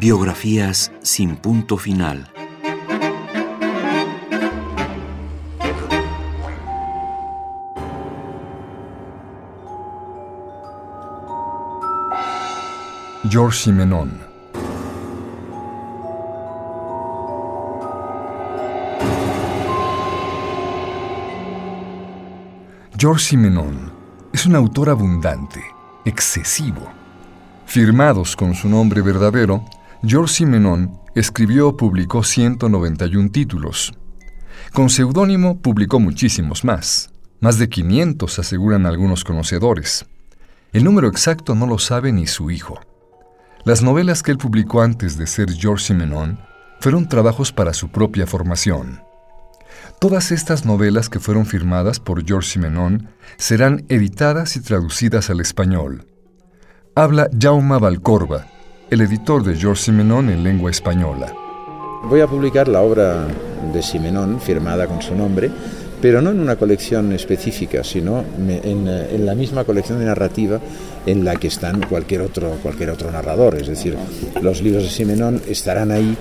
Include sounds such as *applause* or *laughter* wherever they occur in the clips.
Biografías sin punto final. George Simenon. George Simenon es un autor abundante, excesivo. Firmados con su nombre verdadero, George Simenon escribió o publicó 191 títulos. Con seudónimo publicó muchísimos más. Más de 500 aseguran algunos conocedores. El número exacto no lo sabe ni su hijo. Las novelas que él publicó antes de ser George Simenon fueron trabajos para su propia formación. Todas estas novelas que fueron firmadas por George Simenon serán editadas y traducidas al español. Habla Jaume Valcorba, el editor de George Simenon en lengua española. Voy a publicar la obra de Simenon, firmada con su nombre, pero no en una colección específica, sino en, la misma colección de narrativa en la que están cualquier otro, cualquier otro narrador. Es decir, los libros de Simenon estarán ahí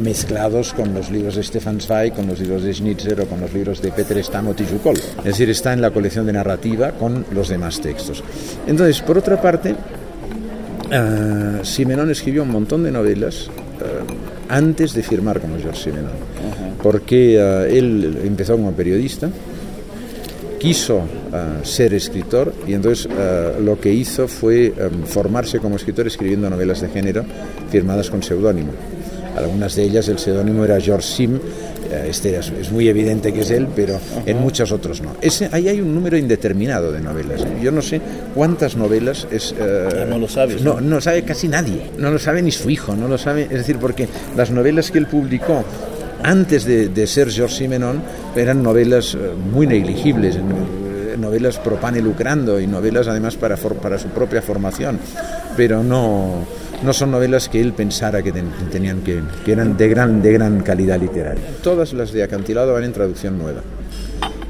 mezclados con los libros de Stefan Zweig, con los libros de Schnitzer o con los libros de Peter Stamot y. Es decir, está en la colección de narrativa con los demás textos. Entonces, por otra parte, uh, Simenon escribió un montón de novelas uh, antes de firmar como George Simenon, porque uh, él empezó como periodista, quiso ser escritor y entonces lo que hizo fue um, formarse como escritor escribiendo novelas de género firmadas con seudónimo. Algunas de ellas el seudónimo era George Sim, eh, este es, muy evidente que es él, pero en muchos otros no. Ese, ahí hay un número indeterminado de novelas. ¿eh? Yo no sé cuántas novelas es... Eh, no lo sabes. No, no sabe casi nadie. No lo sabe ni su hijo. No lo sabe. Es decir, porque las novelas que él publicó antes de, ser George Simenon eran novelas muy negligibles novelas pro pane lucrando y novelas además para, para su propia formación, pero no, no son novelas que él pensara que tenían que, que eran de gran, de gran calidad literaria. Todas las de Acantilado van en traducción nueva.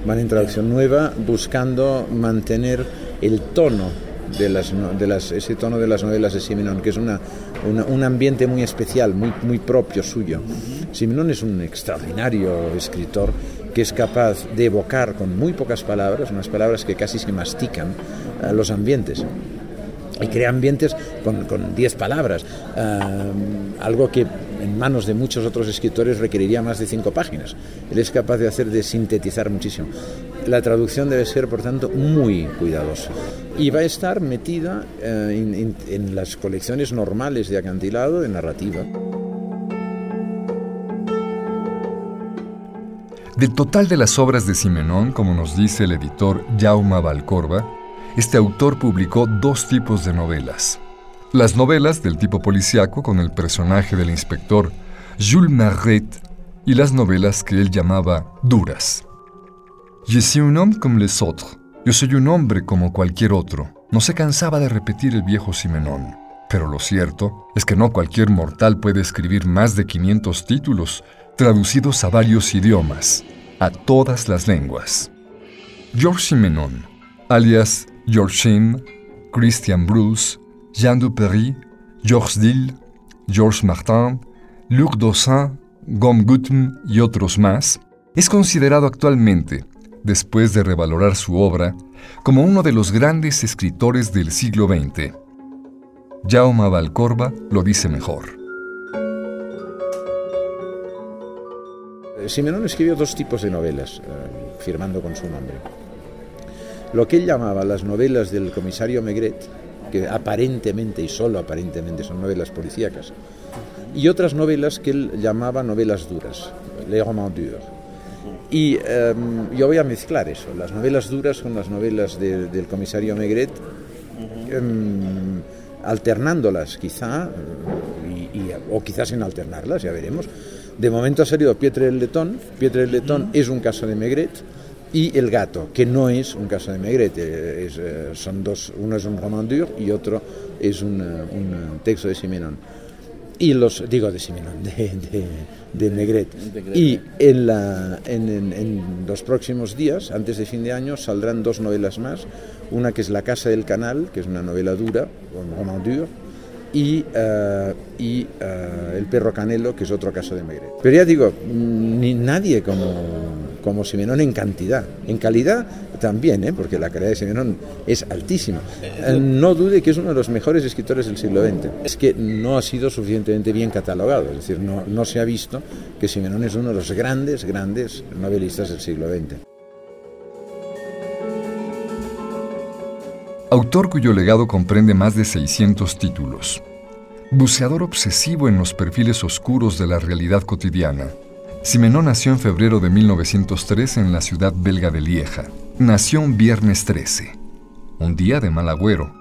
Van en traducción nueva buscando mantener el tono de las, de las, ese tono de las novelas de Simenon, que es una, un ambiente muy especial, muy, muy propio suyo. Simenon es un extraordinario escritor que es capaz de evocar con muy pocas palabras, unas palabras que casi se mastican, los ambientes y crea ambientes con 10 palabras, algo que en manos de muchos otros escritores requeriría más de cinco páginas. Él es capaz de hacer de sintetizar muchísimo. La traducción debe ser, por tanto, muy cuidadosa. Y va a estar metida eh, en las colecciones normales de acantilado, de narrativa. Del total de las obras de Simenón, como nos dice el editor Jaume Valcorba, este autor publicó dos tipos de novelas. Las novelas del tipo policíaco con el personaje del inspector Jules Marret y las novelas que él llamaba duras. Je suis un homme comme les autres. Yo soy un hombre como cualquier otro. No se cansaba de repetir el viejo Simenón. Pero lo cierto es que no cualquier mortal puede escribir más de 500 títulos traducidos a varios idiomas, a todas las lenguas. Georges Simenon, alias George Christian Bruce, Jean Duperry, Georges Dill, Georges Martin, Luc Dossin, Gom Gutten y otros más, es considerado actualmente, después de revalorar su obra, como uno de los grandes escritores del siglo XX. Jaume Valcorba lo dice mejor. Simenon escribió dos tipos de novelas, eh, firmando con su nombre lo que él llamaba las novelas del comisario Megret, que aparentemente y solo aparentemente son novelas policíacas, y otras novelas que él llamaba novelas duras, les romans durs. Y em, yo voy a mezclar eso, las novelas duras con las novelas del comisario Megret, em, alternándolas quizá, o quizás sin alternarlas, ya veremos. De momento ha salido Pietre el Letón, Pietre el Letón es un caso de Megret, y El gato, que no es un caso de Megrete, es, eh, son dos, uno es un roman dur y otro es un, eh, un texto de Simenon. Y los, digo de Simenon, *laughs* de, de, de. Y en, la, en, en, en, los próximos días, antes de fin de año, saldrán dos novelas más. Una que es La Casa del Canal, que es una novela dura, un roman dur, y, uh, y uh, El perro Canelo, que es otro caso de Maigret. Pero ya digo, ni nadie como, como Simenón en cantidad. En calidad también, ¿eh? porque la calidad de Simenón es altísima. Uh, no dude que es uno de los mejores escritores del siglo XX. Es que no ha sido suficientemente bien catalogado, es decir, no, no se ha visto que Simenón es uno de los grandes, grandes novelistas del siglo XX. Autor cuyo legado comprende más de 600 títulos. Buceador obsesivo en los perfiles oscuros de la realidad cotidiana. Simenón nació en febrero de 1903 en la ciudad belga de Lieja. Nació un viernes 13, un día de mal agüero,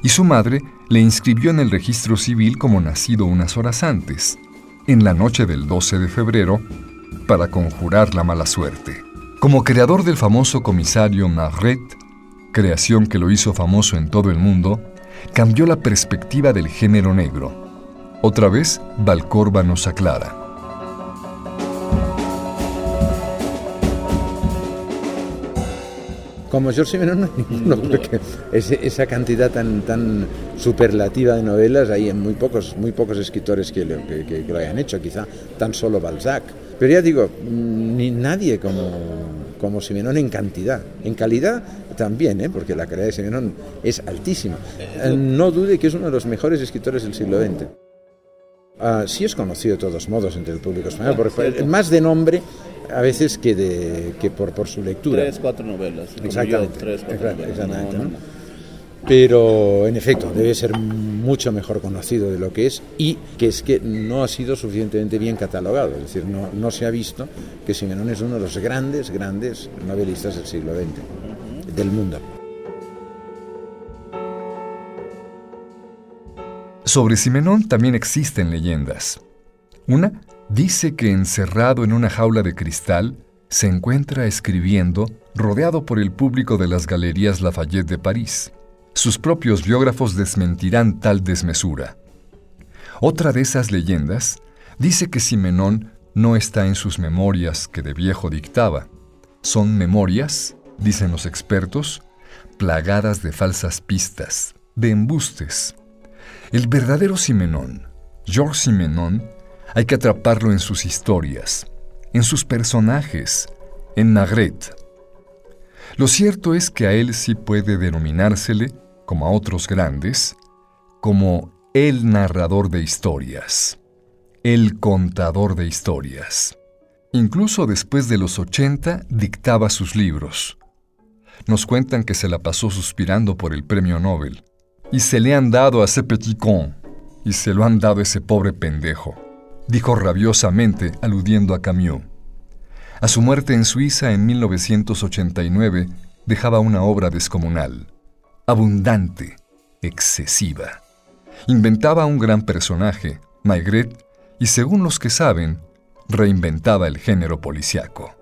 y su madre le inscribió en el registro civil como nacido unas horas antes, en la noche del 12 de febrero, para conjurar la mala suerte. Como creador del famoso comisario Marret, creación que lo hizo famoso en todo el mundo, cambió la perspectiva del género negro. Otra vez, Valcorba nos aclara. Como George Simenon no hay ninguno, porque ese, esa cantidad tan, tan superlativa de novelas hay en muy pocos, muy pocos escritores que lo, que, que, lo hayan hecho, quizá tan solo Balzac. Pero ya digo, ni nadie como, como Simenón en cantidad. En calidad también, ¿eh? porque la calidad de Simenón es altísima. Eh, no dude que es uno de los mejores escritores del siglo XX. Uh, sí es conocido de todos modos entre el público español, porque más de nombre a veces que, de, que por, por su lectura. Tres, cuatro novelas. Exactamente. Yo, tres, cuatro novelas. Exactamente ¿no? Pero en efecto, debe ser mucho mejor conocido de lo que es y que es que no ha sido suficientemente bien catalogado. Es decir, no, no se ha visto que Simenón es uno de los grandes, grandes novelistas del siglo XX, del mundo. Sobre Simenón también existen leyendas. Una dice que encerrado en una jaula de cristal, se encuentra escribiendo rodeado por el público de las galerías Lafayette de París. Sus propios biógrafos desmentirán tal desmesura. Otra de esas leyendas dice que Simenón no está en sus memorias que de viejo dictaba. Son memorias, dicen los expertos, plagadas de falsas pistas, de embustes. El verdadero Simenón, Georges Simenón, hay que atraparlo en sus historias, en sus personajes, en Magret. Lo cierto es que a él sí puede denominársele, como a otros grandes, como el narrador de historias, el contador de historias. Incluso después de los 80 dictaba sus libros. Nos cuentan que se la pasó suspirando por el premio Nobel. Y se le han dado a ese petit con, y se lo han dado a ese pobre pendejo, dijo rabiosamente aludiendo a Camus. A su muerte en Suiza en 1989 dejaba una obra descomunal, abundante, excesiva. Inventaba un gran personaje, Maigret, y según los que saben, reinventaba el género policiaco.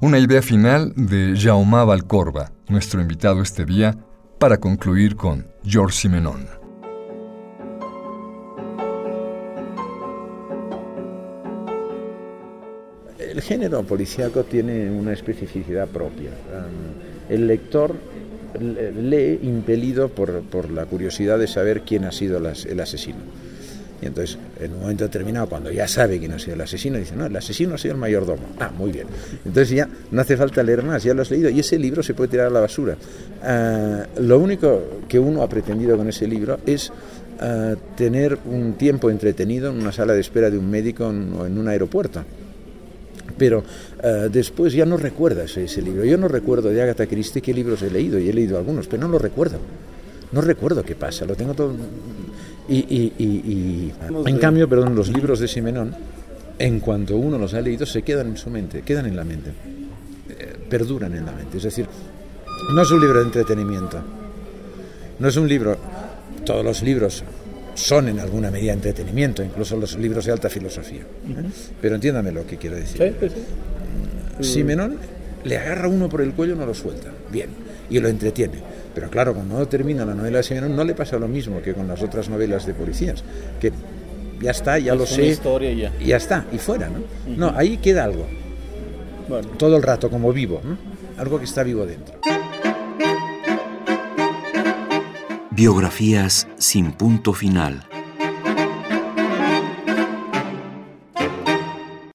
Una idea final de Jaume Valcorba, nuestro invitado este día, para concluir con George Simenon. El género policíaco tiene una especificidad propia. El lector lee impelido por, por la curiosidad de saber quién ha sido el asesino. Y entonces, en un momento determinado, cuando ya sabe quién ha sido el asesino, dice, no, el asesino ha sido el mayordomo. Ah, muy bien. Entonces ya no hace falta leer más, ya lo has leído y ese libro se puede tirar a la basura. Uh, lo único que uno ha pretendido con ese libro es uh, tener un tiempo entretenido en una sala de espera de un médico en, o en un aeropuerto pero uh, después ya no recuerdas ese, libro. Yo no recuerdo de Agatha Christie qué libros he leído, y he leído algunos, pero no lo recuerdo. No recuerdo qué pasa, lo tengo todo... Y, y, y, y en cambio, perdón, los libros de Simenón, en cuanto uno los ha leído, se quedan en su mente, quedan en la mente, eh, perduran en la mente. Es decir, no es un libro de entretenimiento, no es un libro, todos los libros son en alguna medida entretenimiento, incluso los libros de alta filosofía. ¿eh? Pero entiéndame lo que quiero decir. Sí, sí, sí. Simenón le agarra uno por el cuello y no lo suelta. Bien. Y lo entretiene. Pero claro, cuando termina la novela de Simenón no le pasa lo mismo que con las otras novelas de policías, que ya está, ya es lo sé, historia ya. y ya está, y fuera, ¿no? No, ahí queda algo, Bueno, todo el rato como vivo, ¿no? algo que está vivo dentro. Biografías sin punto final.